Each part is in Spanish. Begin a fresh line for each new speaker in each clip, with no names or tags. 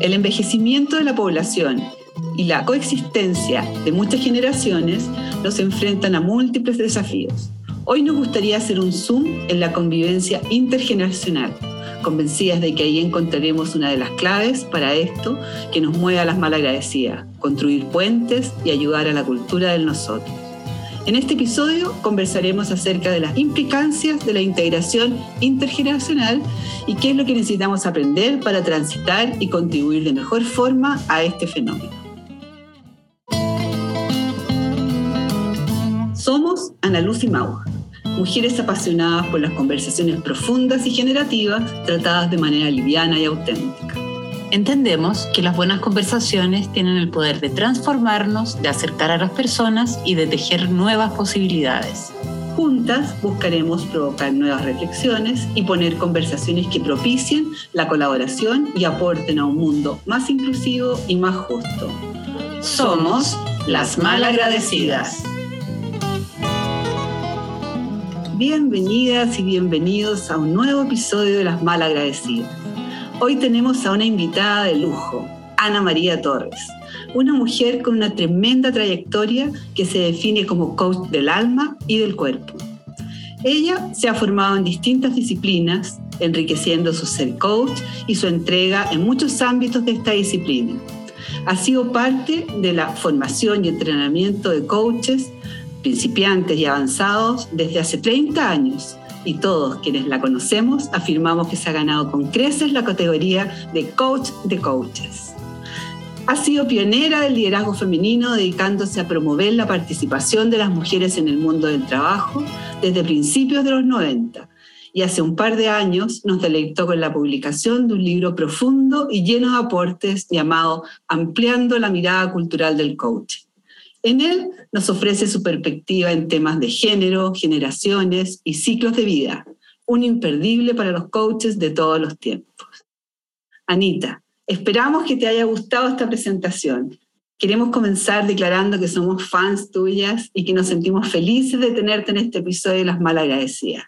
El envejecimiento de la población y la coexistencia de muchas generaciones nos enfrentan a múltiples desafíos. Hoy nos gustaría hacer un zoom en la convivencia intergeneracional, convencidas de que ahí encontraremos una de las claves para esto que nos mueve a las malagradecidas, construir puentes y ayudar a la cultura del nosotros. En este episodio conversaremos acerca de las implicancias de la integración intergeneracional y qué es lo que necesitamos aprender para transitar y contribuir de mejor forma a este fenómeno. Somos Ana Luz y Mau, mujeres apasionadas por las conversaciones profundas y generativas tratadas de manera liviana y auténtica.
Entendemos que las buenas conversaciones tienen el poder de transformarnos, de acercar a las personas y de tejer nuevas posibilidades.
Juntas buscaremos provocar nuevas reflexiones y poner conversaciones que propicien la colaboración y aporten a un mundo más inclusivo y más justo. Somos las malagradecidas. Bienvenidas y bienvenidos a un nuevo episodio de Las Malagradecidas. Hoy tenemos a una invitada de lujo, Ana María Torres, una mujer con una tremenda trayectoria que se define como coach del alma y del cuerpo. Ella se ha formado en distintas disciplinas, enriqueciendo su ser coach y su entrega en muchos ámbitos de esta disciplina. Ha sido parte de la formación y entrenamiento de coaches principiantes y avanzados desde hace 30 años y todos quienes la conocemos afirmamos que se ha ganado con creces la categoría de coach de coaches. Ha sido pionera del liderazgo femenino dedicándose a promover la participación de las mujeres en el mundo del trabajo desde principios de los 90 y hace un par de años nos deleitó con la publicación de un libro profundo y lleno de aportes llamado Ampliando la mirada cultural del coaching en él nos ofrece su perspectiva en temas de género, generaciones y ciclos de vida, un imperdible para los coaches de todos los tiempos. Anita, esperamos que te haya gustado esta presentación. Queremos comenzar declarando que somos fans tuyas y que nos sentimos felices de tenerte en este episodio de Las Malagradecidas.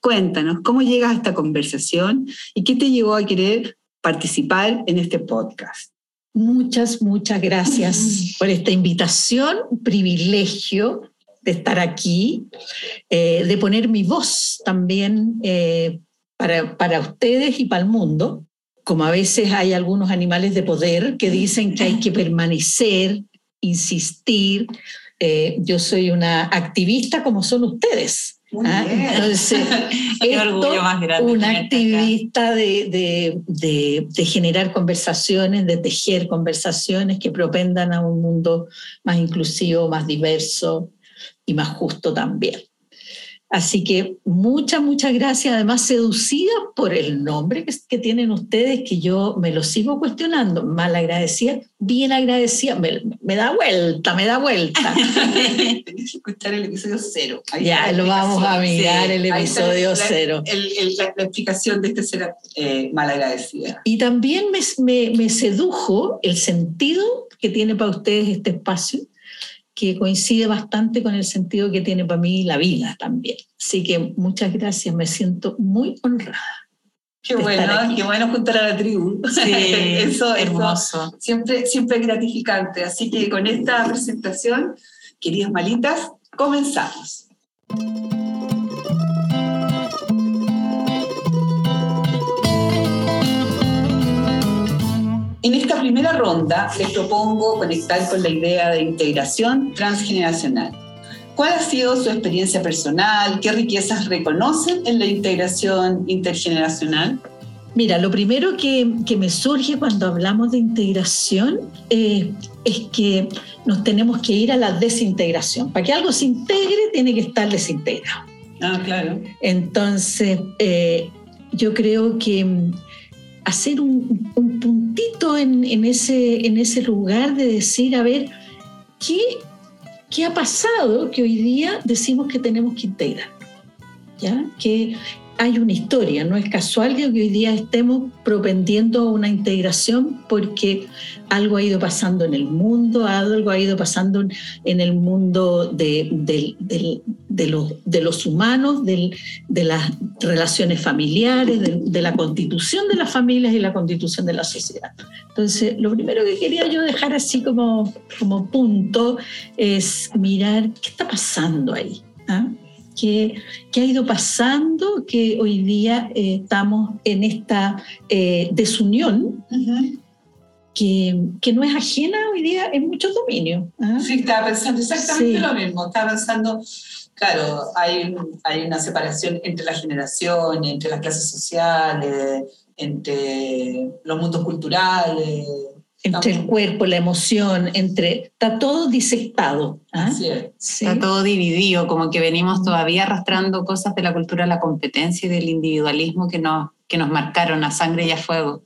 Cuéntanos cómo llegas a esta conversación y qué te llevó a querer participar en este podcast.
Muchas, muchas gracias por esta invitación, un privilegio de estar aquí, eh, de poner mi voz también eh, para, para ustedes y para el mundo. Como a veces hay algunos animales de poder que dicen que hay que permanecer, insistir. Eh, yo soy una activista como son ustedes.
¿Ah?
Entonces, una activista de, de, generar conversaciones, de tejer conversaciones que propendan a un mundo más inclusivo, más diverso y más justo también. Así que muchas, muchas gracias. Además, seducida por el nombre que, tienen ustedes, que yo me lo sigo cuestionando. Mal agradecida, bien agradecida. Me, da vuelta, me da vuelta.
Tienes que escuchar el episodio cero.
ya, lo vamos a mirar, el episodio cero.
la, explicación de este ser eh, mal agradecida.
Y también me, me sedujo el sentido que tiene para ustedes este espacio que coincide bastante con el sentido que tiene para mí la vida también. Así que muchas gracias, me siento muy honrada.
Qué bueno, qué bueno juntar a la tribu.
Sí, eso, hermoso.
siempre, siempre gratificante. Así que con esta presentación, queridas malitas, comenzamos. En esta primera ronda les propongo conectar con la idea de integración transgeneracional. ¿Cuál ha sido su experiencia personal? ¿Qué riquezas reconocen en la integración intergeneracional?
Mira, lo primero que, me surge cuando hablamos de integración eh, es que nos tenemos que ir a la desintegración. Para que algo se integre, tiene que estar desintegrado.
Ah, claro.
Entonces, eh, yo creo que hacer un, puntito en, ese, lugar de decir, a ver, ¿qué, ¿qué ha pasado que hoy día decimos que tenemos que integrar? ¿Ya? Hay una historia, no es casual que hoy día estemos propendiendo a una integración porque algo ha ido pasando en el mundo, algo ha ido pasando en el mundo de, los, humanos, de las relaciones familiares, de, la constitución de las familias y la constitución de la sociedad. Entonces, lo primero que quería yo dejar así como, como punto es mirar qué está pasando ahí. ¿ah? ¿Qué, ha ido pasando? Que hoy día eh, estamos en esta eh, desunión que, que, no es ajena hoy día en muchos dominios.
¿ah? Sí, estaba pensando exactamente lo mismo. Estaba pensando, claro, hay, hay una separación entre las generaciones, entre las clases sociales, entre los mundos culturales
entre el cuerpo, la emoción, entre está todo disectado.
¿ah? Está todo dividido, como que venimos todavía arrastrando cosas de la cultura de la competencia y del individualismo que nos, que nos marcaron a sangre y a fuego,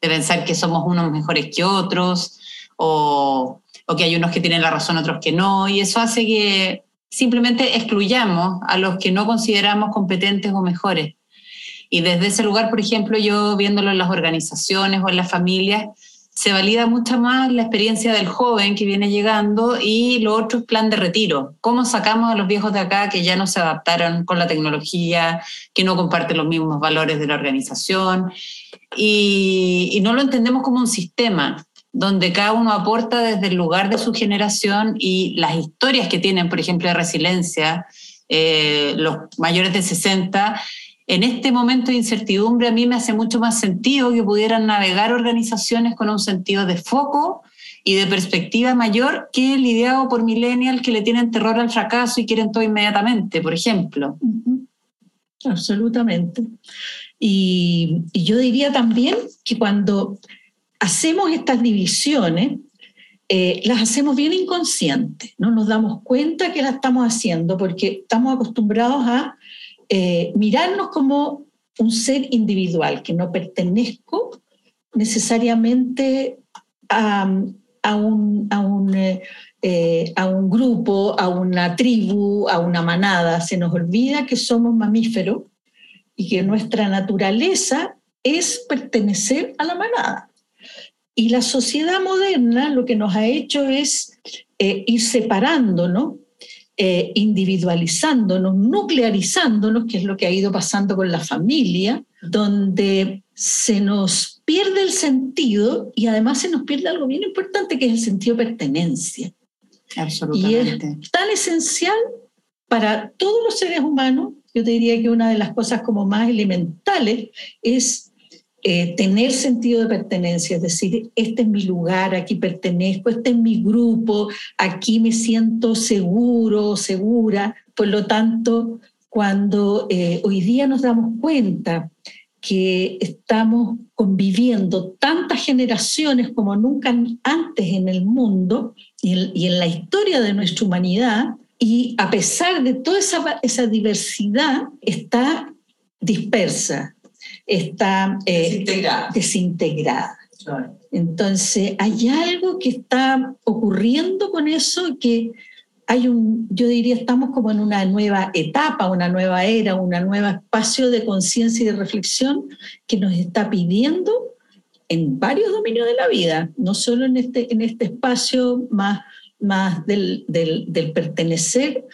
de pensar que somos unos mejores que otros o, o que hay unos que tienen la razón, otros que no, y eso hace que simplemente excluyamos a los que no consideramos competentes o mejores. Y desde ese lugar, por ejemplo, yo viéndolo en las organizaciones o en las familias, se valida mucho más la experiencia del joven que viene llegando y lo otro es plan de retiro. ¿Cómo sacamos a los viejos de acá que ya no se adaptaron con la tecnología, que no comparten los mismos valores de la organización? Y, no lo entendemos como un sistema donde cada uno aporta desde el lugar de su generación y las historias que tienen, por ejemplo, de resiliencia, eh, los mayores de 60, en este momento de incertidumbre a mí me hace mucho más sentido que pudieran navegar organizaciones con un sentido de foco y de perspectiva mayor que lidiado por millennials que le tienen terror al fracaso y quieren todo inmediatamente, por ejemplo.
Absolutamente. Y, yo diría también que cuando hacemos estas divisiones, eh, las hacemos bien inconscientes, no nos damos cuenta que las estamos haciendo porque estamos acostumbrados a eh, mirarnos como un ser individual, que no pertenezco necesariamente a, un, a, eh, eh, a un grupo, a una tribu, a una manada. Se nos olvida que somos mamíferos y que nuestra naturaleza es pertenecer a la manada. Y la sociedad moderna lo que nos ha hecho es ir separándonos eh, individualizándonos, nuclearizándonos, que es lo que ha ido pasando con la familia, donde se nos pierde el sentido y además se nos pierde algo bien importante que es el sentido de pertenencia.
Absolutamente.
Y es tan esencial para todos los seres humanos, yo te diría que una de las cosas como más elementales es eh, tener sentido de pertenencia, es decir, este es mi lugar, aquí pertenezco, este es mi grupo, aquí me siento seguro, segura. Por lo tanto, cuando eh, hoy día nos damos cuenta que estamos conviviendo tantas generaciones como nunca antes en el mundo y en, la historia de nuestra humanidad, y a pesar de toda esa, esa diversidad, está dispersa, está
eh,
desintegrada. Entonces, hay algo que está ocurriendo con eso que hay un, yo diría, estamos como en una nueva etapa, una nueva era, un nuevo espacio de conciencia y de reflexión que nos está pidiendo en varios dominios de la vida, no solo en este, en este espacio más, más del, del, del pertenecer,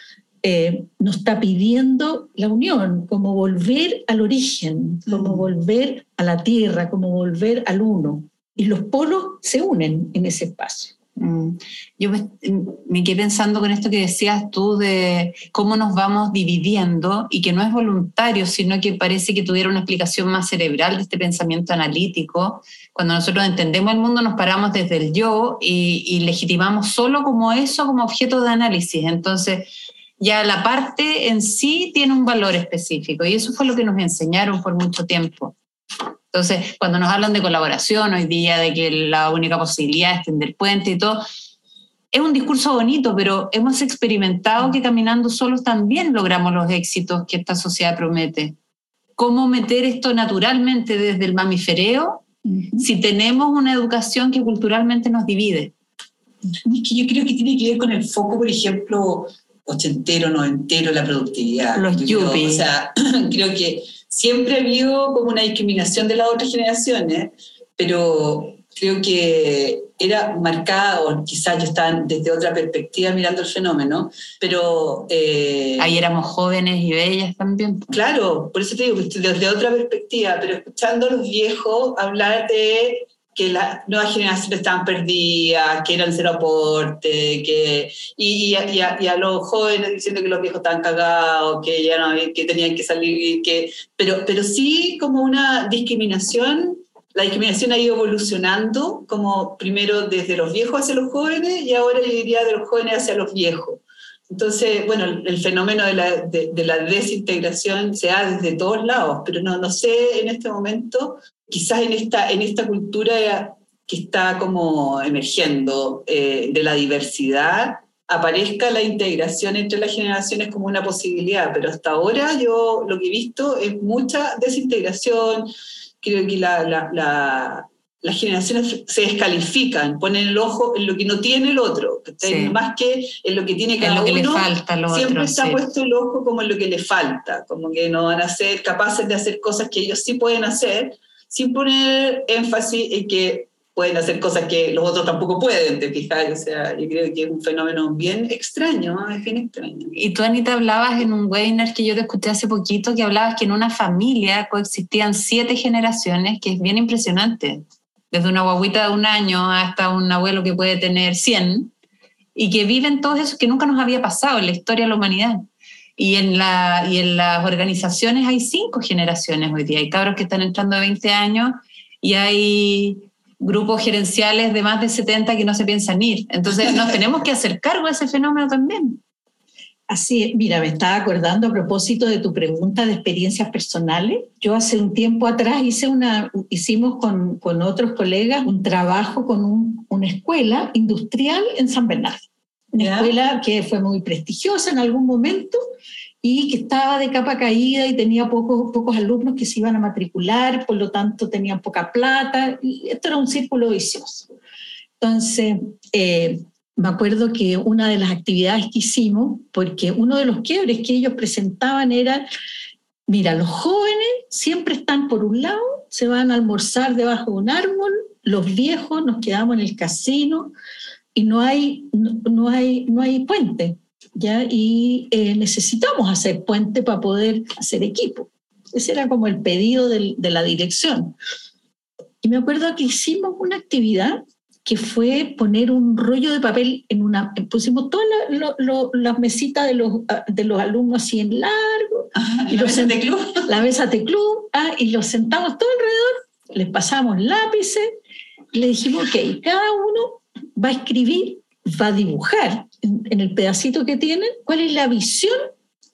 eh, nos está pidiendo la unión, como volver al origen, como mm. volver a la tierra, como volver al uno. Y los polos se unen en ese espacio.
Mm. Yo me, quedé pensando con esto que decías tú de cómo nos vamos dividiendo y que no es voluntario, sino que parece que tuviera una explicación más cerebral de este pensamiento analítico. Cuando nosotros entendemos el mundo nos paramos desde el yo y, y legitimamos solo como eso, como objeto de análisis. Entonces, ya la parte en sí tiene un valor específico y eso fue lo que nos enseñaron por mucho tiempo. Entonces, cuando nos hablan de colaboración hoy día, de que la única posibilidad es tender puente y todo, es un discurso bonito, pero hemos experimentado que caminando solos también logramos los éxitos que esta sociedad promete. ¿Cómo meter esto naturalmente desde el mamifereo si tenemos una educación que culturalmente nos divide?
Es que yo creo que tiene que ver con el foco, por ejemplo, ochentero, noventero, la productividad.
Los yuppies.
O sea, creo que siempre ha habido como una discriminación de las otras generaciones, pero creo que era marcada, o quizás yo estaba desde otra perspectiva mirando el fenómeno, pero...
Eh, Ahí éramos jóvenes y bellas también.
Claro, por eso te digo, desde otra perspectiva, pero escuchando a los viejos hablar de que las nuevas generaciones estaban perdidas, que eran cero aporte, que, y, y, a, los jóvenes diciendo que los viejos estaban cagados, que ya no que tenían que salir, que, pero, pero sí como una discriminación la discriminación ha ido evolucionando, como primero desde los viejos hacia los jóvenes y ahora yo diría de los jóvenes hacia los viejos. Entonces, bueno, el, fenómeno de la, de, la, desintegración se da desde todos lados, pero no, no sé en este momento, quizás en esta, en esta cultura que está como emergiendo eh, de la diversidad, aparezca la integración entre las generaciones como una posibilidad, pero hasta ahora yo lo que he visto es mucha desintegración, creo que la, las generaciones se descalifican, ponen el ojo en lo que no tiene el otro, más que en lo que tiene cada
lo que
uno.
Le falta lo
siempre
otro,
está puesto el ojo como en lo que le falta, como que no van a ser capaces de hacer cosas que ellos sí pueden hacer, sin poner énfasis en que pueden hacer cosas que los otros tampoco pueden, te fijas, o sea, yo creo que es un fenómeno bien extraño, es bien extraño.
Y tú, Anita, hablabas en un webinar que yo te escuché hace poquito, que hablabas que en una familia coexistían siete generaciones, que es bien impresionante, desde una guaguita de un año hasta un abuelo que puede tener 100, y que viven todos esos que nunca nos había pasado en la historia de la humanidad. Y en, la, y en las organizaciones hay cinco generaciones hoy día. Hay cabros que están entrando de 20 años y hay grupos gerenciales de más de 70 que no se piensan ir. Entonces nos tenemos que hacer cargo de ese fenómeno también.
Así, mira, me estaba acordando a propósito de tu pregunta de experiencias personales. Yo hace un tiempo atrás hice una, hicimos con, con otros colegas un trabajo con una escuela industrial en San Bernardo. Una escuela que fue muy prestigiosa en algún momento y que estaba de capa caída y tenía pocos, pocos alumnos que se iban a matricular, por lo tanto tenían poca plata, y esto era un círculo vicioso. Entonces, eh, me acuerdo que una de las actividades que hicimos, porque uno de los quiebres que ellos presentaban era, mira, los jóvenes siempre están por un lado, se van a almorzar debajo de un árbol, los viejos nos quedamos en el casino y no hay, no hay, no hay puente. ¿ya? y eh, necesitamos hacer puente para poder hacer equipo. Ese era como el pedido de la dirección. Y me acuerdo que hicimos una actividad que fue poner un rollo de papel en una, pusimos todas las mesitas de los, ah, de los alumnos así en largo.
y la, mesa de club.
la mesa de club. Ah, y los sentamos todo alrededor, les pasamos lápices y le dijimos, ok, cada va a escribir, va a dibujar en, el pedacito que tienen, cuál es la visión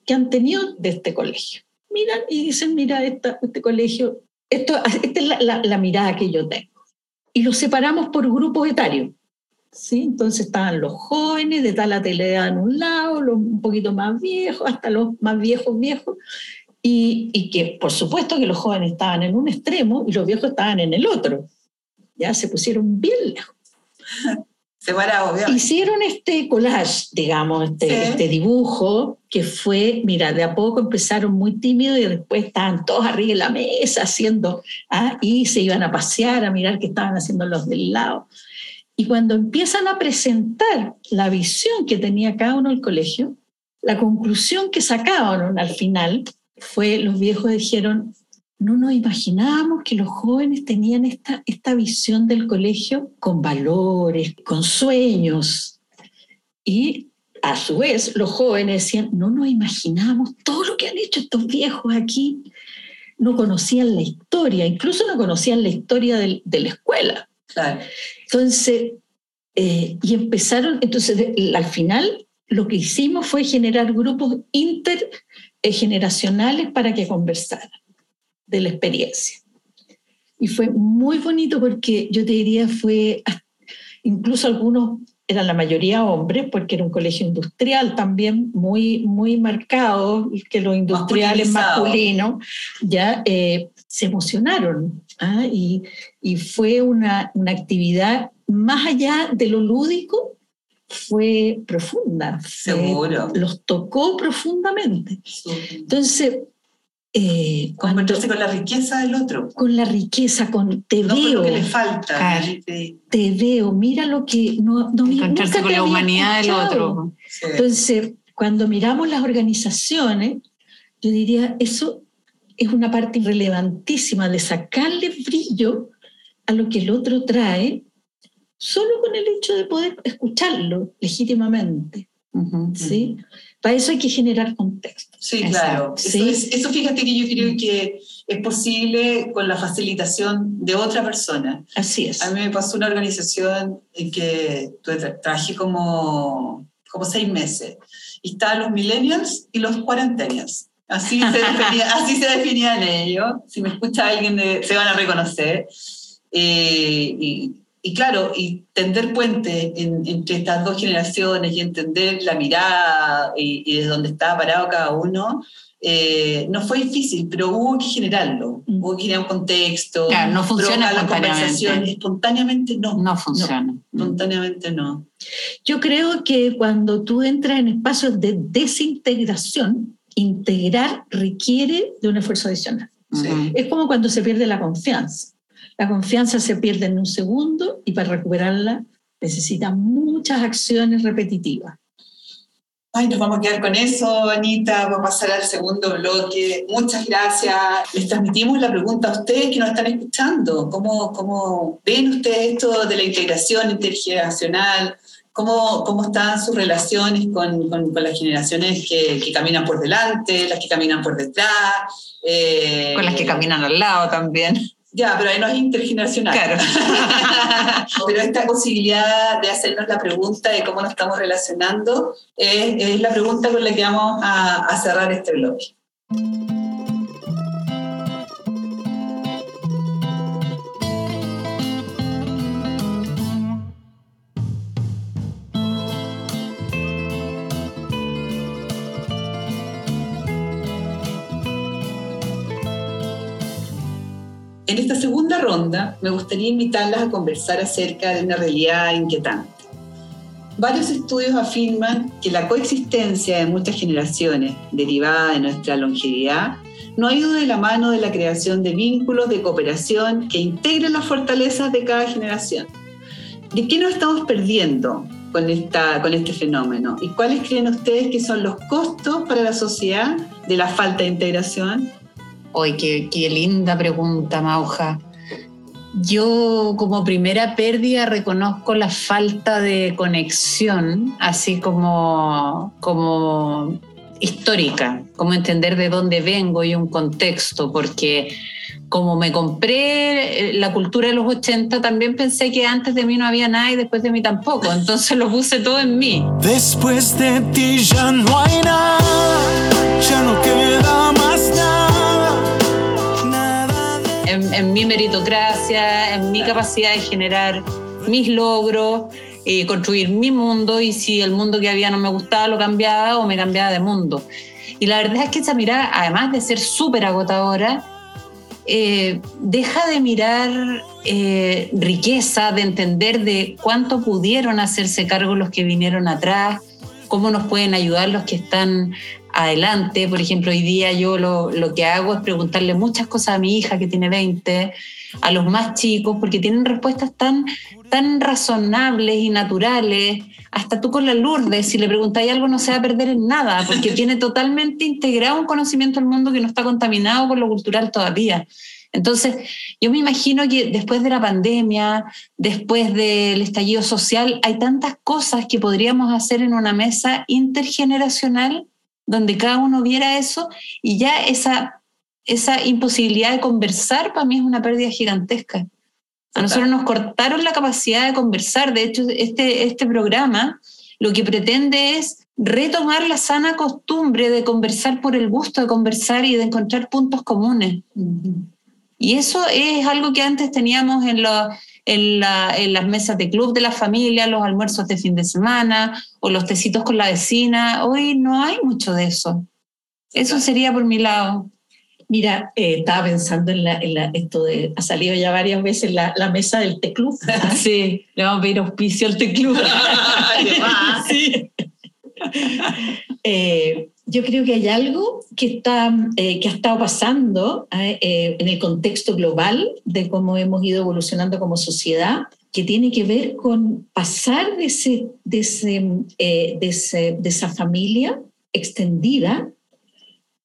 que han tenido de este colegio. Miran y dicen, mira, este colegio, esto, esta es la, mirada que yo tengo. Y los separamos por grupos etarios. ¿sí? Entonces estaban los jóvenes de tal edad en un lado, los un poquito más viejos, hasta los más viejos viejos, y, y, que por supuesto que los jóvenes estaban en un extremo y los viejos estaban en el otro. Ya se pusieron bien lejos. Hicieron este collage, digamos, este, este, dibujo, que fue, mira, de a poco empezaron muy tímidos y después estaban todos arriba de la mesa haciendo, ¿ah? y se iban a pasear a mirar qué estaban haciendo los del lado. Y cuando empiezan a presentar la visión que tenía cada uno del colegio, la conclusión que sacaban al final fue, los viejos dijeron, no nos imaginábamos que los jóvenes tenían esta, esta visión del colegio con valores, con sueños. Y a su vez los jóvenes decían, no nos imaginábamos todo lo que han hecho estos viejos aquí. No conocían la historia, incluso no conocían la historia de la escuela. Entonces, eh, y empezaron, entonces al final lo que hicimos fue generar grupos intergeneracionales para que conversaran de la experiencia. Y fue muy bonito porque yo te diría fue, incluso algunos eran la mayoría hombres, porque era un colegio industrial también muy, muy marcado, que los industriales masculinos ya eh, se emocionaron. ¿ah? Y, y, fue una, una, actividad más allá de lo lúdico, fue profunda.
Seguro.
los tocó profundamente. Entonces,
Eh, con la riqueza del otro.
Con la riqueza, con te
no
veo.
Con lo que le falta.
Te veo, mira lo que no, no
Encontrarse con la humanidad del otro.
Entonces, cuando miramos las organizaciones, yo diría, eso es una parte irrelevantísima de sacarle brillo a lo que el otro trae, solo con el hecho de poder escucharlo legítimamente. ¿sí? Para eso hay que generar contexto.
Sí, claro. Eso, fíjate que yo creo que es posible con la facilitación de otra persona.
Así es.
A mí me pasó una organización en que trabajé como, como seis meses y estaban los millennials y los cuarentenials. Así se, así se definían ellos. Si me escucha alguien, se van a reconocer. Eh, y, y claro, y tender puente entre estas dos generaciones y entender la mirada y, y desde dónde estaba parado cada uno, eh, no fue difícil, pero hubo que generarlo, mm. hubo que generar un contexto.
Claro, no funciona la conversación.
Espontáneamente no.
No funciona.
Mm. espontáneamente no.
Yo creo que cuando tú entras en espacios de desintegración, integrar requiere de un esfuerzo adicional. Es como cuando se pierde la confianza. La confianza se pierde en un segundo y para recuperarla necesita muchas acciones repetitivas.
Ay, nos vamos a quedar con eso, Anita. Vamos a pasar al segundo bloque. Muchas gracias. Les transmitimos la pregunta a ustedes que nos están escuchando. ¿Cómo, cómo ven ustedes esto de la integración intergeneracional? ¿Cómo, cómo están sus relaciones con, con, las generaciones que, que, caminan por delante, las que caminan por detrás?
Eh, con las que caminan al lado también.
Ya, pero ahí no es intergeneracional. Claro. pero esta posibilidad de hacernos la pregunta de cómo nos estamos relacionando es, la pregunta con la que vamos a, a cerrar este bloque. En esta segunda ronda me gustaría invitarlas a conversar acerca de una realidad inquietante. Varios estudios afirman que la coexistencia de muchas generaciones, derivada de nuestra longevidad, no ha ido de la mano de la creación de vínculos de cooperación que integren las fortalezas de cada generación. ¿De qué nos estamos perdiendo con, este fenómeno? ¿Y cuáles creen ustedes que son los costos para la sociedad de la falta de integración?
Hoy, qué, linda pregunta, Mauja. Yo como primera pérdida reconozco la falta de conexión, así como, como histórica, como entender de dónde vengo y un contexto, porque como me compré eh, la cultura de los 80, también pensé que antes de mí no había nada y después de mí tampoco, entonces lo puse todo en mí.
Después de ti ya no hay nada, ya no queda más nada
en, mi meritocracia, en mi capacidad de generar mis logros, y construir mi mundo y si el mundo que había no me gustaba lo cambiaba o me cambiaba de mundo. Y la verdad es que esa mirada, además de ser súper agotadora, eh, deja de mirar eh, riqueza, de entender de cuánto pudieron hacerse cargo los que vinieron atrás, cómo nos pueden ayudar los que están adelante. Por ejemplo, hoy día yo lo, lo, que hago es preguntarle muchas cosas a mi hija que tiene 20, a los más chicos, porque tienen respuestas tan, tan razonables y naturales. Hasta tú con la Lourdes, si le preguntáis algo no se va a perder en nada, porque tiene totalmente integrado un conocimiento del mundo que no está contaminado por lo cultural todavía. Entonces, yo me imagino que después de la pandemia, después del estallido social, hay tantas cosas que podríamos hacer en una mesa intergeneracional donde cada uno viera eso y ya esa, esa imposibilidad de conversar para mí es una pérdida gigantesca. A nosotros nos cortaron la capacidad de conversar. De hecho, este, este programa lo que pretende es retomar la sana costumbre de conversar por el gusto de conversar y de encontrar puntos comunes. Y eso es algo que antes teníamos en, los en, las mesas de club de la familia, los almuerzos de fin de semana o los tecitos con la vecina. Hoy no hay mucho de eso. Eso sería por mi lado.
Mira, eh, estaba pensando en, esto de, ha salido ya varias veces la, la mesa del té club.
sí, le vamos a pedir auspicio al té club.
sí. Eh, yo creo que hay algo que, está, eh, que ha estado pasando eh, en el contexto global de cómo hemos ido evolucionando como sociedad, que tiene que ver con pasar de, ese, de, ese, de, ese, de esa familia extendida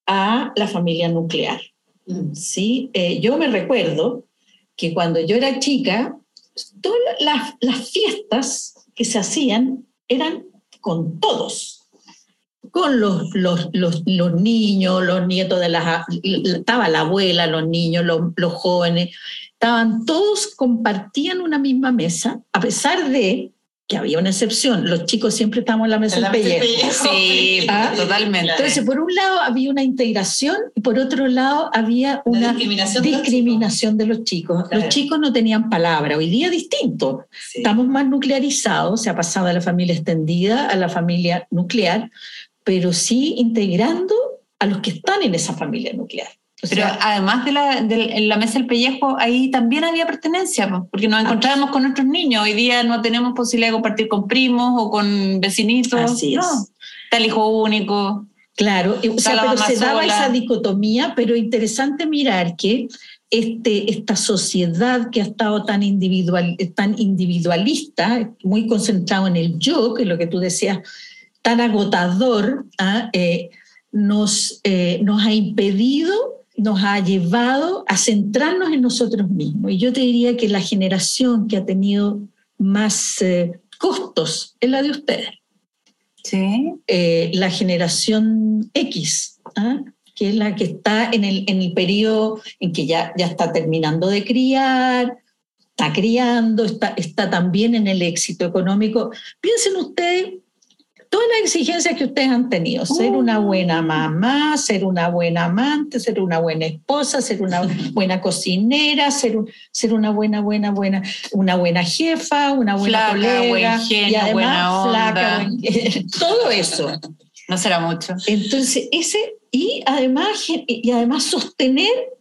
a la familia nuclear. Mm. ¿sí? yo me recuerdo que cuando yo era chica, todas las, las fiestas que se hacían eran con todos, con los, los, los, los, niños, los nietos de las... Estaba la abuela, los niños, los, los jóvenes, estaban todos, compartían una misma mesa, a pesar de que había una excepción, los chicos siempre estábamos en la mesa del pellejo.
Sí, ¿Ah? totalmente.
Entonces, por un lado había una integración y por otro lado había una discriminación, de, los chicos. Los chicos no tenían palabra, hoy día distinto. Estamos más nuclearizados, se ha pasado de la familia extendida a la familia nuclear, pero sí integrando a los que están en esa familia nuclear.
Pero además de la, de la mesa del pellejo, ahí también había pertenencia, porque nos encontrábamos con nuestros niños. Hoy día no tenemos posibilidad de compartir con primos o con vecinitos.
Así es.
Está el hijo único.
Claro, o sea, pero se daba esa dicotomía, pero interesante mirar que este, esta sociedad que ha estado tan, individual, tan individualista, muy concentrado en el yo, que es lo que tú decías, tan agotador, ¿ah? eh, nos, eh, nos ha impedido nos ha llevado a centrarnos en nosotros mismos. Y yo te diría que la generación que ha tenido más eh, costos es la de ustedes.
Sí.
La generación X, ¿ah? que es la que está en el, en el periodo en que ya, ya está terminando de criar, está criando, está, está también en el éxito económico. Piensen ustedes todas las exigencias que ustedes han tenido, ser una buena mamá, ser una buena amante, ser una buena esposa, ser una buena cocinera, ser, ser una buena, buena, buena, una buena jefa, una buena colega,
y además flaca,
todo eso.
No será mucho.
Entonces, ese, y además, y además sostener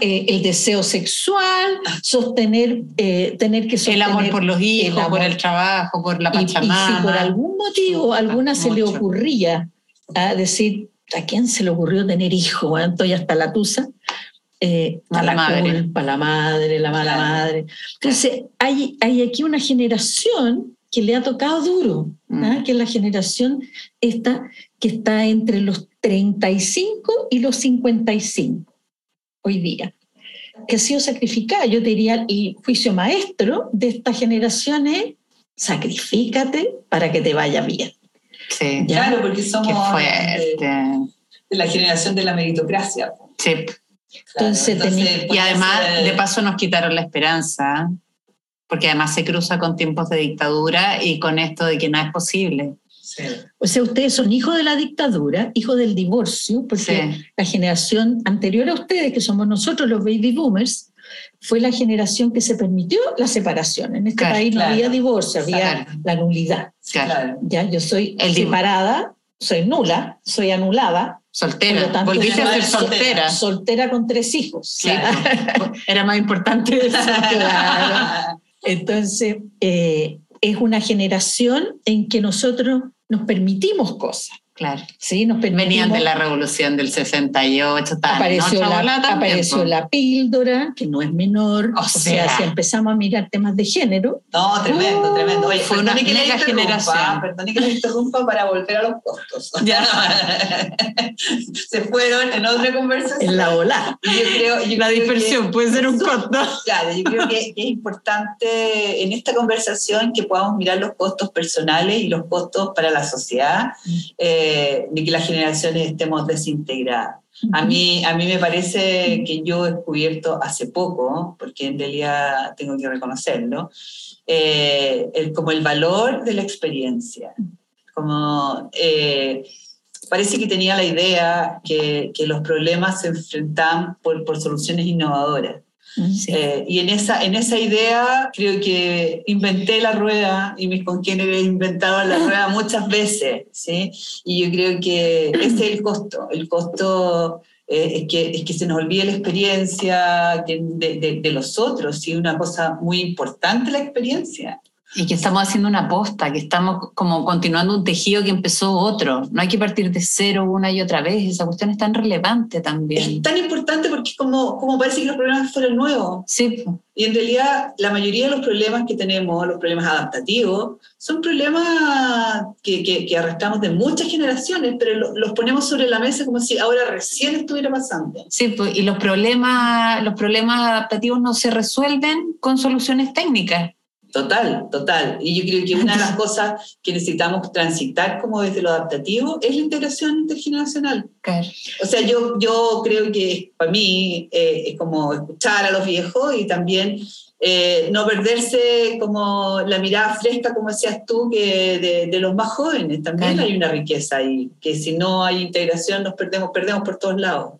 eh, el deseo sexual, sostener, eh, tener que sostener...
El amor por los hijos, por el trabajo, por la pachamama.
Y, si por algún motivo a alguna se le ocurría a decir, ¿a quién se le ocurrió tener hijos? Estoy hasta la tusa. Eh, a la madre. Culpa, la madre, la mala madre. Entonces, hay, hay aquí una generación que le ha tocado duro, mm. que es la generación esta que está entre los 35 y los 55 hoy día, que ha sido sacrificada. Yo diría, el juicio maestro de esta generación es sacrifícate para que te vaya bien.
Sí,
claro, porque somos
de,
la generación de la meritocracia.
Sí.
entonces,
y además, de paso, nos quitaron la esperanza, porque además se cruza con tiempos de dictadura y con esto de que no es posible.
O sea, ustedes son hijos de la dictadura, hijos del divorcio, porque la generación anterior a ustedes, que somos nosotros los baby boomers, fue la generación que se permitió la separación. En este país no había divorcio, había la nulidad. Ya, yo soy separada, soy nula, soy anulada.
Soltera. Volviste a ser soltera.
Soltera con tres hijos.
Era más importante eso.
Entonces, eh, es una generación en que nosotros nos permitimos cosas.
Claro.
Sí, nos
Venían de la revolución del 68,
apareció, la, apareció la píldora, que no es menor. O, sea, si empezamos a mirar temas de género.
No, tremendo, tremendo. Oye,
fue una que generación.
Perdón que le interrumpa para volver a los costos. Ya. Se fueron en otra conversación.
En la ola.
Yo creo, yo la dispersión puede ser un costo.
Claro, yo creo que, es importante en esta conversación que podamos mirar los costos personales y los costos para la sociedad. Mm. Eh, de que las generaciones estemos desintegradas. A mí, a mí me parece que yo he descubierto hace poco, porque en realidad tengo que reconocerlo, eh, el, como el valor de la experiencia. Como, eh, parece que tenía la idea que, que, los problemas se enfrentaban por, por soluciones innovadoras. Eh, y en esa, en esa idea creo que inventé la rueda y mis congéneres inventaron la rueda muchas veces, ¿sí? Y yo creo que ese es el costo, el costo eh, es, que, es que se nos olvide la experiencia de, de, de los otros, ¿sí? Una cosa muy importante la experiencia.
Y que estamos haciendo una aposta, que estamos como continuando un tejido que empezó otro. No hay que partir de cero una y otra vez. Esa cuestión es tan relevante también.
Es tan importante porque como, como parece que los problemas fueron nuevos.
Sí.
Y en realidad la mayoría de los problemas que tenemos, los problemas adaptativos, son problemas que, que, arrastramos de muchas generaciones, pero los ponemos sobre la mesa como si ahora recién estuviera pasando.
Sí, pues, y los problemas, los problemas adaptativos no se resuelven con soluciones técnicas.
Total, total. Y yo creo que una de las cosas que necesitamos transitar como desde lo adaptativo es la integración intergeneracional. O sea, yo, yo creo que para mí eh, es como escuchar a los viejos y también eh, no perderse como la mirada fresca, como decías tú, que de, los más jóvenes. También hay una riqueza ahí, que si no hay integración nos perdemos, perdemos por todos lados.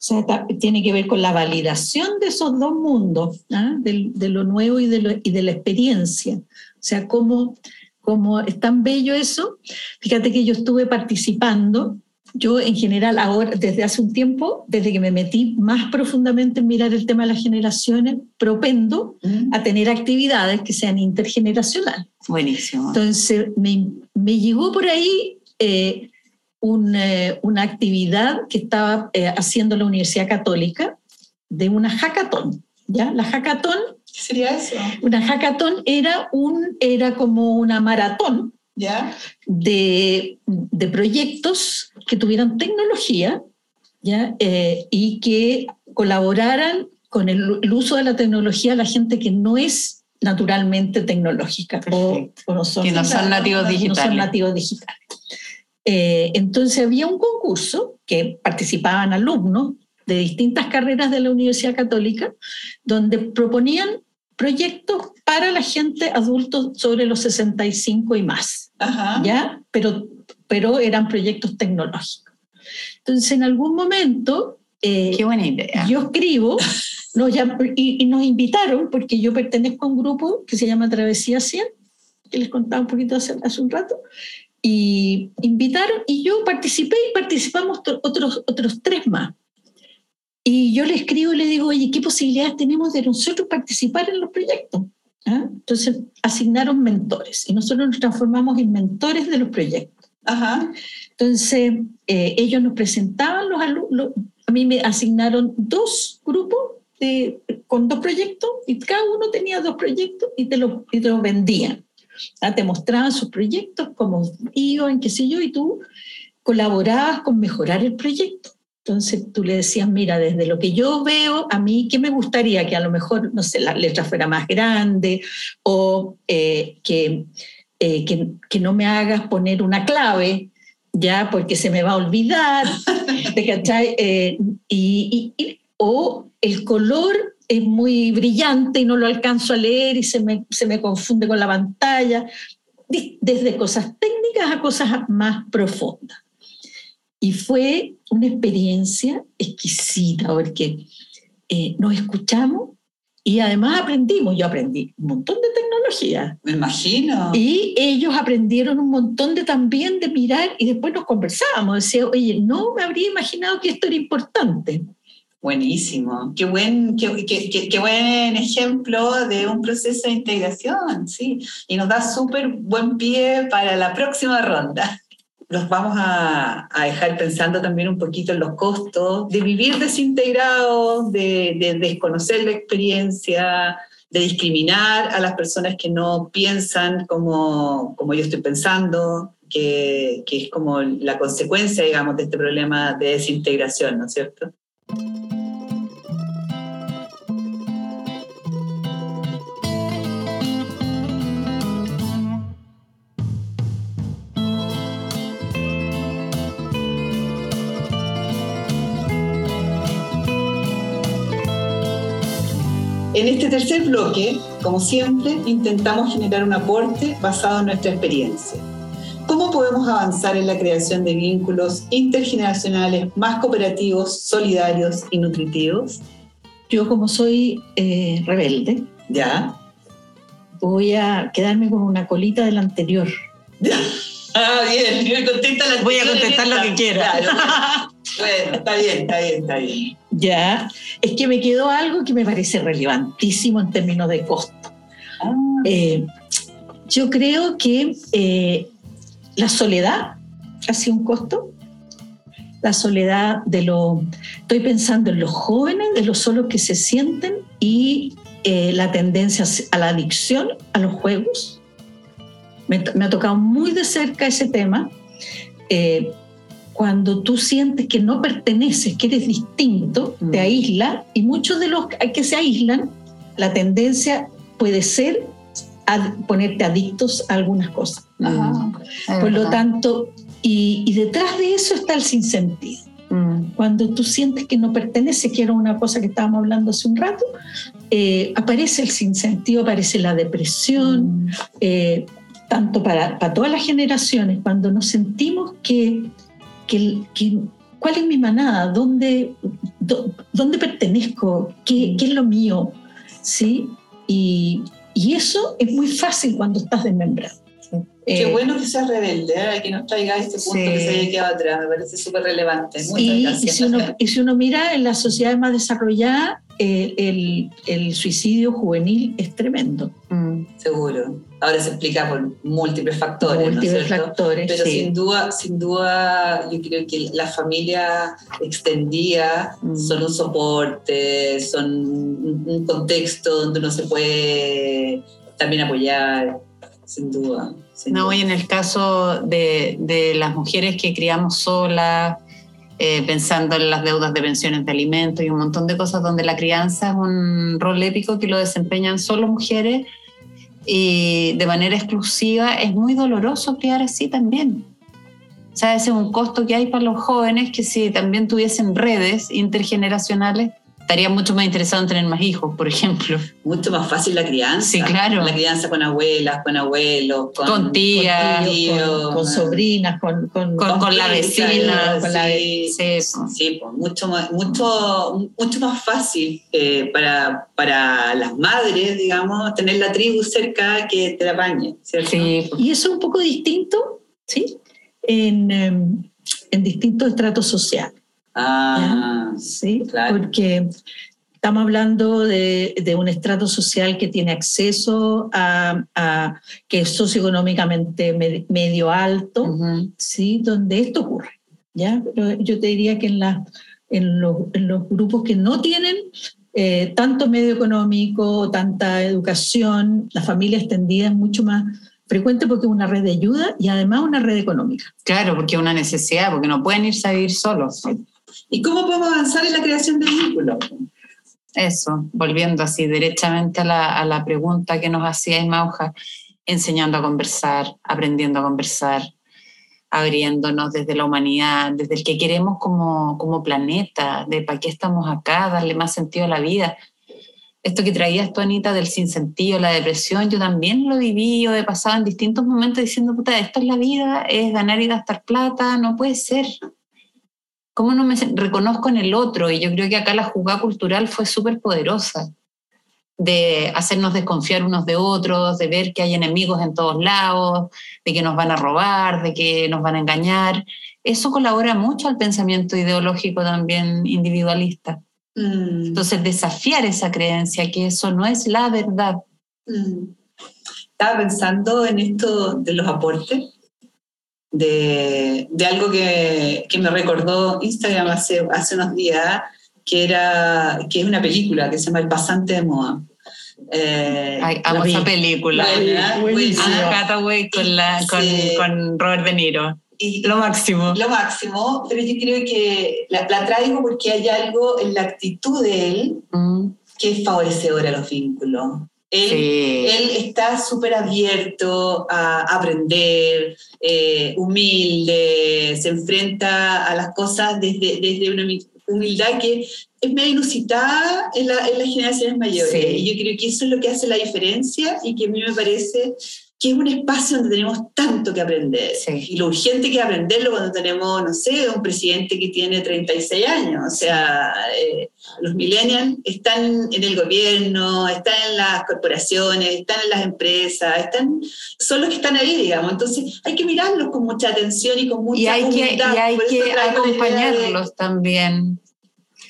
O sea, tiene que ver con la validación de esos dos mundos, ¿ah? de, lo nuevo y de, y de, la experiencia. O sea, cómo, cómo es tan bello eso. Fíjate que yo estuve participando, yo en general ahora, desde hace un tiempo, desde que me metí más profundamente en mirar el tema de las generaciones, propendo mm. a tener actividades que sean intergeneracionales.
Buenísimo.
Entonces, me, me llegó por ahí... Eh, eh, una actividad que estaba eh, haciendo la Universidad Católica de una hackathon. ¿ya? La hackathon.
¿Qué sería eso?
Una hackathon era, un, era como una maratón
¿Ya?
De, de proyectos que tuvieran tecnología ¿ya? Eh, y que colaboraran con el, uso de la tecnología a la gente que no es naturalmente tecnológica
o, no son, que no son nativos digitales.
No son nativos digitales. Eh, entonces había un concurso que participaban alumnos de distintas carreras de la Universidad Católica, donde proponían proyectos para la gente adultos sobre los 65 y más, ¿ya? Pero, pero eran proyectos tecnológicos. Entonces, en algún momento...
Eh, Qué buena idea.
Yo escribo y, nos invitaron, porque yo pertenezco a un grupo que se llama Travesía 100, que les contaba un poquito hace, hace un rato, y invitaron y yo participé y participamos otros, otros tres más. Y yo le escribo y le digo, oye, ¿qué posibilidades tenemos de nosotros participar en los proyectos? ¿Ah? Entonces asignaron mentores y nosotros nos transformamos en mentores de los proyectos.
Ajá.
Entonces eh, ellos nos presentaban los alumnos, a mí me asignaron dos grupos de, con dos proyectos y cada uno tenía dos proyectos y te los y te lo vendían. Ah, te mostraban sus proyectos, cómo iban, qué sé yo, y tú colaborabas con mejorar el proyecto. Entonces tú le decías, mira, desde lo que yo veo, a mí, ¿qué me gustaría? Que a lo mejor, no sé, la letra fuera más grande o eh, que, eh, que, que, no me hagas poner una clave, ya, porque se me va a olvidar, eh, y, y, o el color es muy brillante y no lo alcanzo a leer y se me, se me confunde con la pantalla, desde cosas técnicas a cosas más profundas. Y fue una experiencia exquisita porque eh, nos escuchamos y además aprendimos. Yo aprendí un montón de tecnología.
Me imagino.
Y ellos aprendieron un montón de también de mirar y después nos conversábamos. Decía, oye, no me habría imaginado que esto era importante.
Buenísimo, qué buen, qué, qué, qué, buen ejemplo de un proceso de integración, sí, y nos da súper buen pie para la próxima ronda. Los vamos a, a, dejar pensando también un poquito en los costos de vivir desintegrados, de, de, desconocer la experiencia, de discriminar a las personas que no piensan como, como yo estoy pensando, que, que es como la consecuencia, digamos, de este problema de desintegración, ¿no es cierto? En este tercer bloque, como siempre, intentamos generar un aporte basado en nuestra experiencia. ¿Cómo podemos avanzar en la creación de vínculos intergeneracionales más cooperativos, solidarios y nutritivos?
Yo como soy eh, rebelde,
¿ya?
Voy a quedarme con una colita del anterior.
Ah, bien,
Voy a contestar lo que quiera.
bueno, está bien, está bien, está bien.
Ya, es que me quedó algo que me parece relevantísimo en términos de costo. Ah. Eh, yo creo que eh, la soledad ha sido un costo. La soledad de lo. Estoy pensando en los jóvenes, de los solos que se sienten y eh, la tendencia a la adicción a los juegos. Me, ha tocado muy de cerca ese tema. Eh, cuando tú sientes que no perteneces, que eres distinto, te mm. aísla y muchos de los que se aíslan, la tendencia puede ser a ponerte adictos a algunas cosas. Por lo tanto, y, detrás de eso está el sinsentido. Mm. Cuando tú sientes que no pertenece, que era una cosa que estábamos hablando hace un rato, eh, aparece el sinsentido, aparece la depresión, mm. eh, tanto para, para, todas las generaciones, cuando nos sentimos que, que, ¿cuál es mi manada? ¿Dónde, dónde pertenezco? ¿Qué, ¿Qué, es lo mío? ¿Sí? Y, y eso es muy fácil cuando estás desmembrado.
Qué eh, bueno que seas rebelde, ¿eh? que nos traiga este punto que se haya quedado atrás, me parece súper relevante.
y, si uno, y, si uno, mira en las sociedades más desarrolladas, eh, el, el, suicidio juvenil es tremendo.
Mm, seguro. Ahora se explica por múltiples factores. Múltiples factores. Pero sin duda, sin duda, yo creo que la familia extendida mm. son un soporte, son un contexto donde uno se puede también apoyar sin duda.
no, y en el caso de, de, las mujeres que criamos solas, eh, pensando en las deudas de pensiones de alimentos y un montón de cosas donde la crianza es un rol épico que lo desempeñan solo mujeres y de manera exclusiva, es muy doloroso criar así también. O sea, ese es un costo que hay para los jóvenes que si también tuviesen redes intergeneracionales, estaría mucho más interesado en tener más hijos, por ejemplo.
Mucho más fácil la crianza.
Sí, claro.
La crianza con abuelas, con abuelos,
con, tías,
con, sobrinas, con, con,
la vecina.
Con la, sí, sí, pues, mucho, más, mucho, mucho más fácil eh, para, para las madres, digamos, tener la tribu cerca que te la bañe, ¿cierto? Sí.
Y eso es un poco distinto, ¿sí? En, em, en distintos estratos sociales.
Ah,
sí, porque estamos hablando de, un estrato social que tiene acceso a, que es socioeconómicamente medio alto, ¿sí? donde esto ocurre. ¿ya? Pero yo te diría que en, la, en, los, grupos que no tienen eh, tanto medio económico, tanta educación, la familia extendida es mucho más frecuente porque es una red de ayuda y además una red económica.
Claro, porque es una necesidad, porque no pueden irse a vivir solos.
¿Y cómo podemos avanzar en la creación de vínculos?
Eso, volviendo así directamente a la, a la pregunta que nos hacía Mauja, enseñando a conversar, aprendiendo a conversar, abriéndonos desde la humanidad, desde el que queremos como, como planeta, de para qué estamos acá, darle más sentido a la vida. Esto que traías tú, Anita, del sinsentido, la depresión, yo también lo viví, yo he pasado en distintos momentos diciendo, puta, esto es la vida, es ganar y gastar plata, no puede ser. ¿Cómo no me reconozco en el otro? Y yo creo que acá la jugada cultural fue súper poderosa, de hacernos desconfiar unos de otros, de ver que hay enemigos en todos lados, de que nos van a robar, de que nos van a engañar. Eso colabora mucho al pensamiento ideológico también individualista. Mm. Entonces, desafiar esa creencia que eso no es la verdad.
Mm. Estaba pensando en esto de los aportes de, de algo que, que, me recordó Instagram hace, hace unos días, que, era, que es una película que se llama El pasante de moda.
Eh, Ay, amo esa película. Anne con, la, con, con, Robert De Niro. Y, lo máximo.
Lo máximo, pero yo creo que la, la traigo porque hay algo en la actitud de él mm. que es favorecedora a los vínculos. Él, está súper abierto a aprender, eh, humilde, se enfrenta a las cosas desde, desde una humildad que es medio inusitada en, la, en las generaciones mayores. Y yo creo que eso es lo que hace la diferencia y que a mí me parece que es un espacio donde tenemos tanto que aprender. Y lo urgente que es aprenderlo cuando tenemos, no sé, un presidente que tiene 36 años. O sea, eh, los millennials están en el gobierno, están en las corporaciones, están en las empresas, están, son los que están ahí, digamos. Entonces hay que mirarlos con mucha atención y con mucha
y hay Que, y hay que acompañarlos también.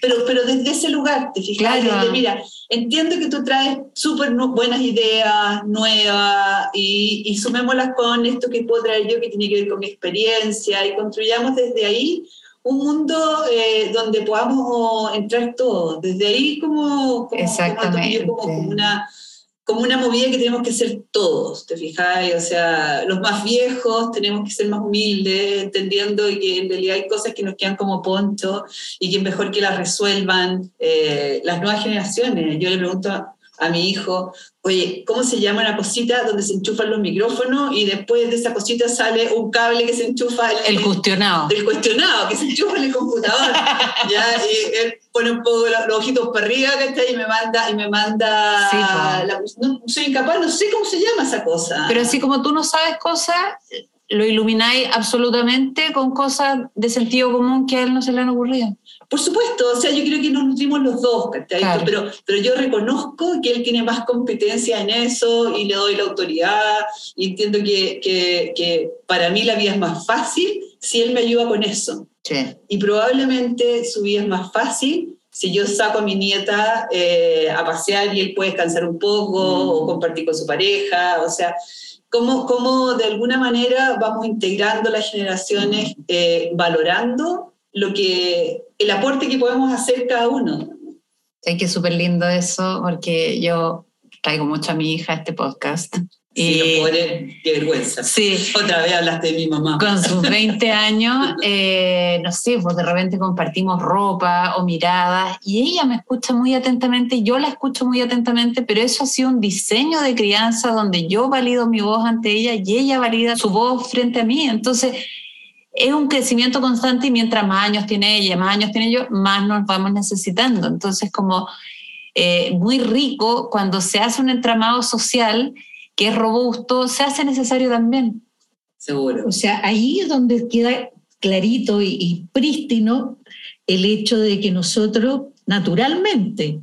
Pero, pero desde ese lugar, te fijas, mira, entiendo que tú traes súper buenas ideas, nuevas, y, y sumémoslas con esto que puedo traer yo, que tiene que ver con mi experiencia, y construyamos desde ahí un mundo eh, donde podamos entrar todos. Desde ahí como, como,
Exactamente.
como, una, como una movida que tenemos que ser todos, ¿te fijáis? O sea, los más viejos tenemos que ser más humildes, entendiendo que en realidad hay cosas que nos quedan como poncho y que mejor que las resuelvan eh, las nuevas generaciones. Yo le pregunto a mi hijo, oye, ¿cómo se llama una cosita donde se enchufan los micrófonos y después de esa cosita sale un cable que se enchufa?
El, el cuestionado.
El cuestionado, que se enchufa en el computador. ¿ya? Y él pone un poco los, ojitos para arriba, Y me manda, y me manda no, soy incapaz, no sé cómo se llama esa cosa.
Pero así como tú no sabes cosas, lo ilumináis absolutamente con cosas de sentido común que a él no se le han ocurrido.
Por supuesto, o sea, yo creo que nos nutrimos los dos, pero, pero yo reconozco que él tiene más competencia en eso y le doy la autoridad y entiendo que, que, que para mí la vida es más fácil si él me ayuda con eso. Y probablemente su vida es más fácil si yo saco a mi nieta eh, a pasear y él puede descansar un poco o mm. compartir con su pareja, o sea, cómo, cómo de alguna manera vamos integrando las generaciones, eh, valorando lo que, el aporte que podemos hacer cada uno.
Sí, que súper lindo eso, porque yo traigo mucho a mi hija a este podcast.
Sí, y, qué vergüenza.
Sí.
Otra vez hablaste de mi mamá.
Con sus 20 años, eh, no sé, pues de repente compartimos ropa o miradas y ella me escucha muy atentamente, yo la escucho muy atentamente, pero eso ha sido un diseño de crianza donde yo valido mi voz ante ella y ella valida su voz frente a mí. Entonces, es un crecimiento constante y mientras más años tiene ella, más años tiene yo, más nos vamos necesitando. Entonces, como eh, muy rico cuando se hace un entramado social que es robusto, se hace necesario también.
Seguro.
O sea, ahí es donde queda clarito y, y prístino el hecho de que nosotros naturalmente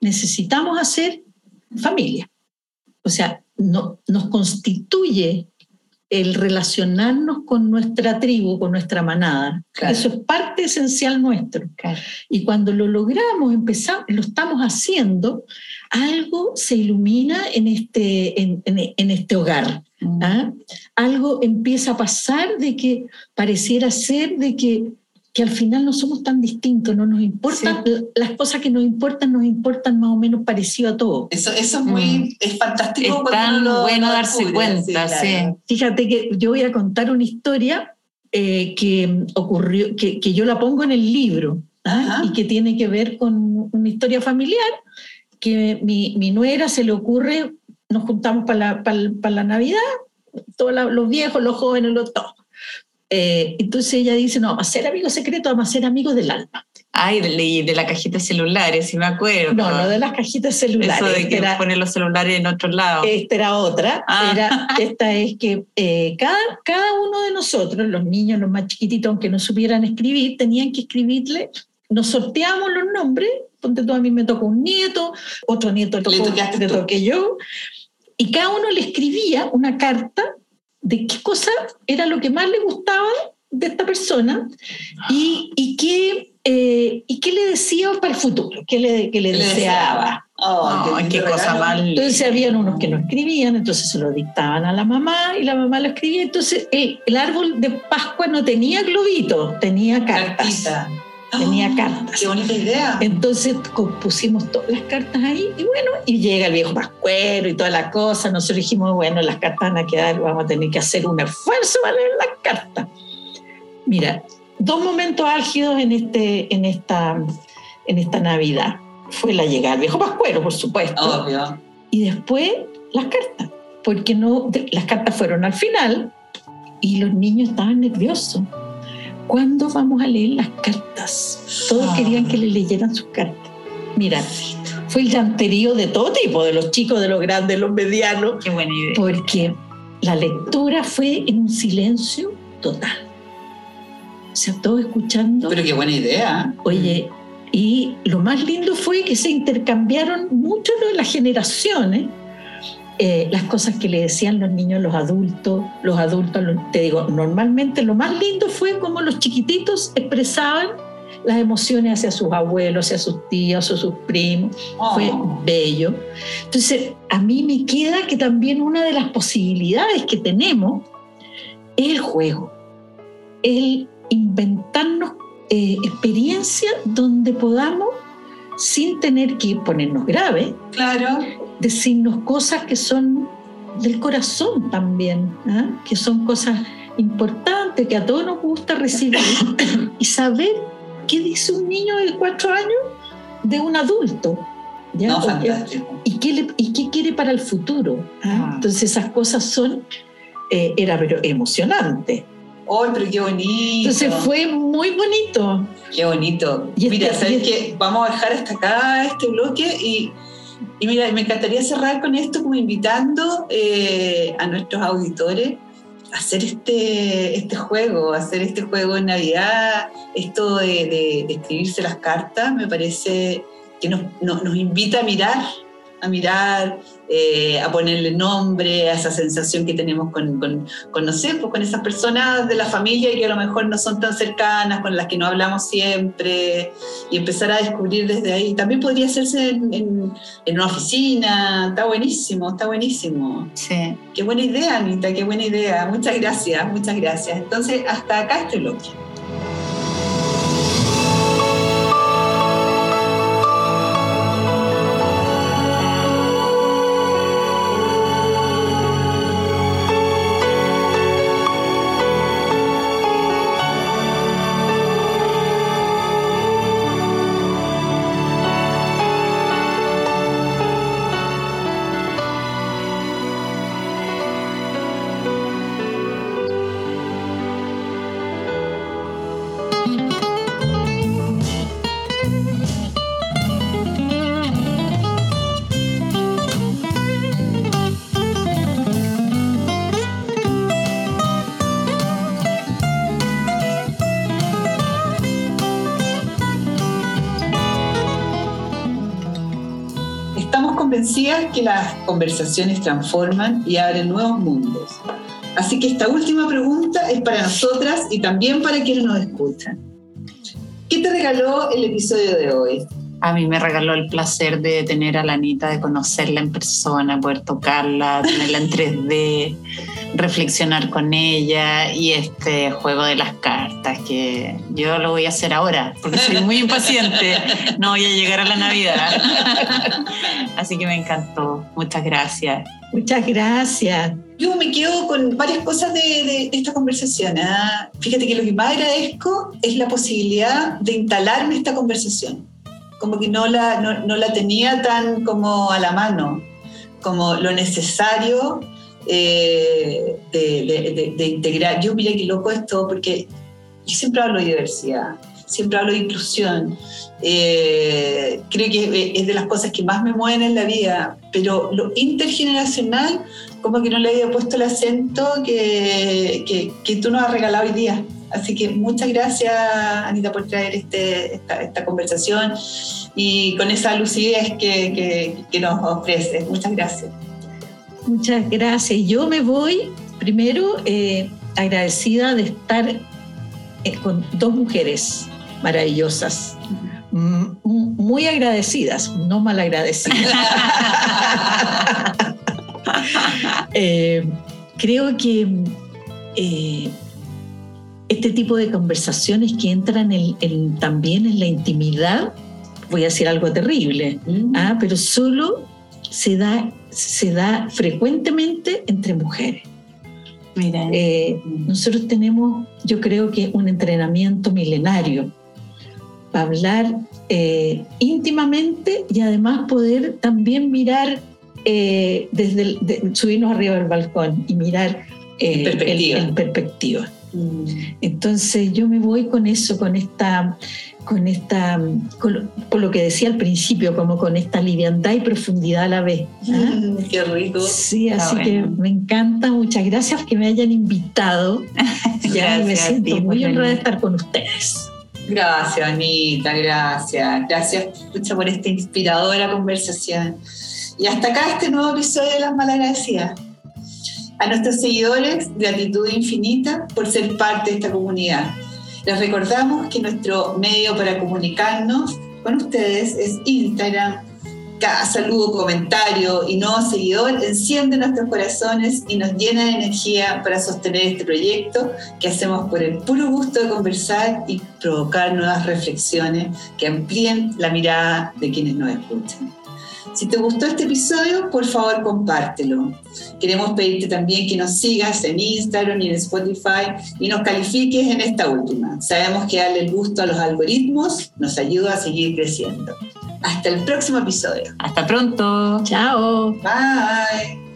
necesitamos hacer familia. O sea, no, nos constituye el relacionarnos con nuestra tribu, con nuestra manada. Eso es parte esencial nuestro. Y cuando lo logramos, empezamos, lo estamos haciendo, algo se ilumina en este, en, este hogar. Mm. ¿ah? Algo empieza a pasar de que pareciera ser de que que al final no somos tan distintos, no nos importan, las cosas que nos importan nos importan más o menos parecido a todo.
Eso, eso es muy, mm. es fantástico.
Es tan bueno darse cuenta, sí,
Fíjate que yo voy a contar una historia eh, que ocurrió, que, que, yo la pongo en el libro ¿ah? y que tiene que ver con una historia familiar, que mi, mi nuera se le ocurre, nos juntamos para la, para, la Navidad, todos los viejos, los jóvenes, los todos eh, entonces ella dice, no, vamos a ser amigos secretos, vamos a ser amigos del alma.
Ay, de, de la cajita de celulares, si me acuerdo.
No, no de las cajitas celulares.
Eso de que era, poner los celulares en otro lado.
Esta era otra. Ah. Era, esta es que eh, cada, cada uno de nosotros, los niños, los más chiquititos, aunque no supieran escribir, tenían que escribirle, nos sorteamos los nombres, ponte tú, a mí me tocó un nieto, otro nieto le tocó, le toqué yo, y cada uno le escribía una carta de qué cosa era lo que más le gustaba de esta persona y, y qué, eh, y qué le decía para el futuro, qué le, qué le deseaba.
Oh, qué, cosa
Entonces habían unos que no escribían, entonces se lo dictaban a la mamá y la mamá lo escribía. Entonces el, el árbol de Pascua no tenía globito, tenía cartas tenía ah, cartas.
Qué bonita idea.
Entonces pusimos todas las cartas ahí y bueno, y llega el viejo Pascuero y toda la cosa. Nosotros dijimos, bueno, las cartas van a quedar, vamos a tener que hacer un esfuerzo para leer las cartas. Mira, dos momentos álgidos en, este, en, esta, en esta Navidad. Fue la llegada del viejo Pascuero, por supuesto.
Obvio.
Y después las cartas, porque no, las cartas fueron al final y los niños estaban nerviosos ¿cuándo vamos a leer las cartas? Todos ah. querían que le leyeran sus cartas. Mira, fue el llanterío de todo tipo, de los chicos, de los grandes, de los medianos.
Qué buena idea.
Porque la lectura fue en un silencio total. O sea, todos escuchando.
Pero qué buena idea.
Oye, y lo más lindo fue que se intercambiaron mucho de las generaciones eh, las cosas que le decían los niños, los adultos, los adultos, te digo, normalmente lo más lindo fue como los chiquititos expresaban las emociones hacia sus abuelos, hacia sus tíos o sus primos. Fue oh. bello. Entonces, a mí me queda que también una de las posibilidades que tenemos es el juego, el inventarnos eh, experiencias donde podamos, sin tener que ponernos graves,
claro.
Decirnos cosas que son del corazón también, ¿ah? que son cosas importantes que a todos nos gusta recibir y saber qué dice un niño de cuatro años de un adulto. ¿Y, qué ¿Y qué quiere para el futuro? ¿ah? Ah. Entonces esas cosas son, eh, era pero emocionante.
¡Ay, pero qué bonito!
Entonces fue muy bonito.
Qué bonito. mira, este, ¿sabes qué? Vamos a dejar hasta acá este bloque y, y mira, me encantaría cerrar con esto como invitando eh, a nuestros auditores a hacer este, este juego, hacer este juego en Navidad, esto de, escribirse las cartas, me parece que nos, nos invita a mirar a mirar, eh, a ponerle nombre a esa sensación que tenemos con, con, con, no sé, pues con esas personas de la familia que a lo mejor no son tan cercanas, con las que no hablamos siempre, y empezar a descubrir desde ahí. También podría hacerse en, en, en una oficina, está buenísimo, está buenísimo.
Sí.
Qué buena idea, Anita, qué buena idea. Muchas gracias, muchas gracias. Entonces, hasta acá este bloque. Que las conversaciones transforman y abren nuevos mundos. Así que esta última pregunta es para nosotras y también para quienes nos escuchan. ¿Qué te regaló el episodio de hoy?
A mí me regaló el placer de tener a la Anita, de conocerla en persona, poder tocarla, tenerla en 3D, reflexionar con ella y este juego de las cartas que yo lo voy a hacer ahora porque soy muy impaciente. No voy a llegar a la Navidad. Así que me encantó. Muchas gracias.
Muchas gracias.
Yo me quedo con varias cosas de, esta conversación. ¿ah? Fíjate que lo que más agradezco es la posibilidad de instalarme esta conversación como que no la, no, la tenía tan como a la mano, como lo necesario eh, de, integrar. Yo mira qué loco esto, porque yo siempre hablo de diversidad, siempre hablo de inclusión. Eh, creo que es de las cosas que más me mueven en la vida, pero lo intergeneracional, como que no le había puesto el acento que, que, que tú nos has regalado hoy día. Así que muchas gracias, Anita, por traer este, esta, conversación y con esa lucidez que, que, nos ofrece. Muchas gracias.
Muchas gracias. Yo me voy primero eh, agradecida de estar eh, con dos mujeres maravillosas, muy agradecidas, no mal agradecidas. Eh, creo que este tipo de conversaciones que entran también en la intimidad, voy a decir algo terrible, mm. ¿ah? pero solo se da, se da frecuentemente entre mujeres. Eh, nosotros tenemos, yo creo que un entrenamiento milenario para hablar eh, íntimamente y además poder también mirar eh, desde subirnos arriba del balcón y mirar en perspectiva. Mm. Entonces yo me voy con eso, con esta, con esta, con, lo que decía al principio, como con esta liviandad y profundidad a la vez.
¿ah? Mm, qué rico.
Sí, así que me encanta, muchas gracias que me hayan invitado. ya me siento muy honrada de estar con ustedes.
Gracias, Anita, gracias. Gracias por esta inspiradora conversación. Y hasta acá este nuevo episodio de Las Malagradecidas a nuestros seguidores, gratitud infinita por ser parte de esta comunidad. Les recordamos que nuestro medio para comunicarnos con ustedes es Instagram. Cada saludo, comentario y nuevo seguidor enciende nuestros corazones y nos llena de energía para sostener este proyecto que hacemos por el puro gusto de conversar y provocar nuevas reflexiones que amplíen la mirada de quienes nos escuchan. Si te gustó este episodio, por favor compártelo. Queremos pedirte también que nos sigas en Instagram y en Spotify y nos califiques en esta última. Sabemos que darle el gusto a los algoritmos nos ayuda a seguir creciendo. Hasta el próximo episodio.
Hasta pronto.
Chao.
Bye.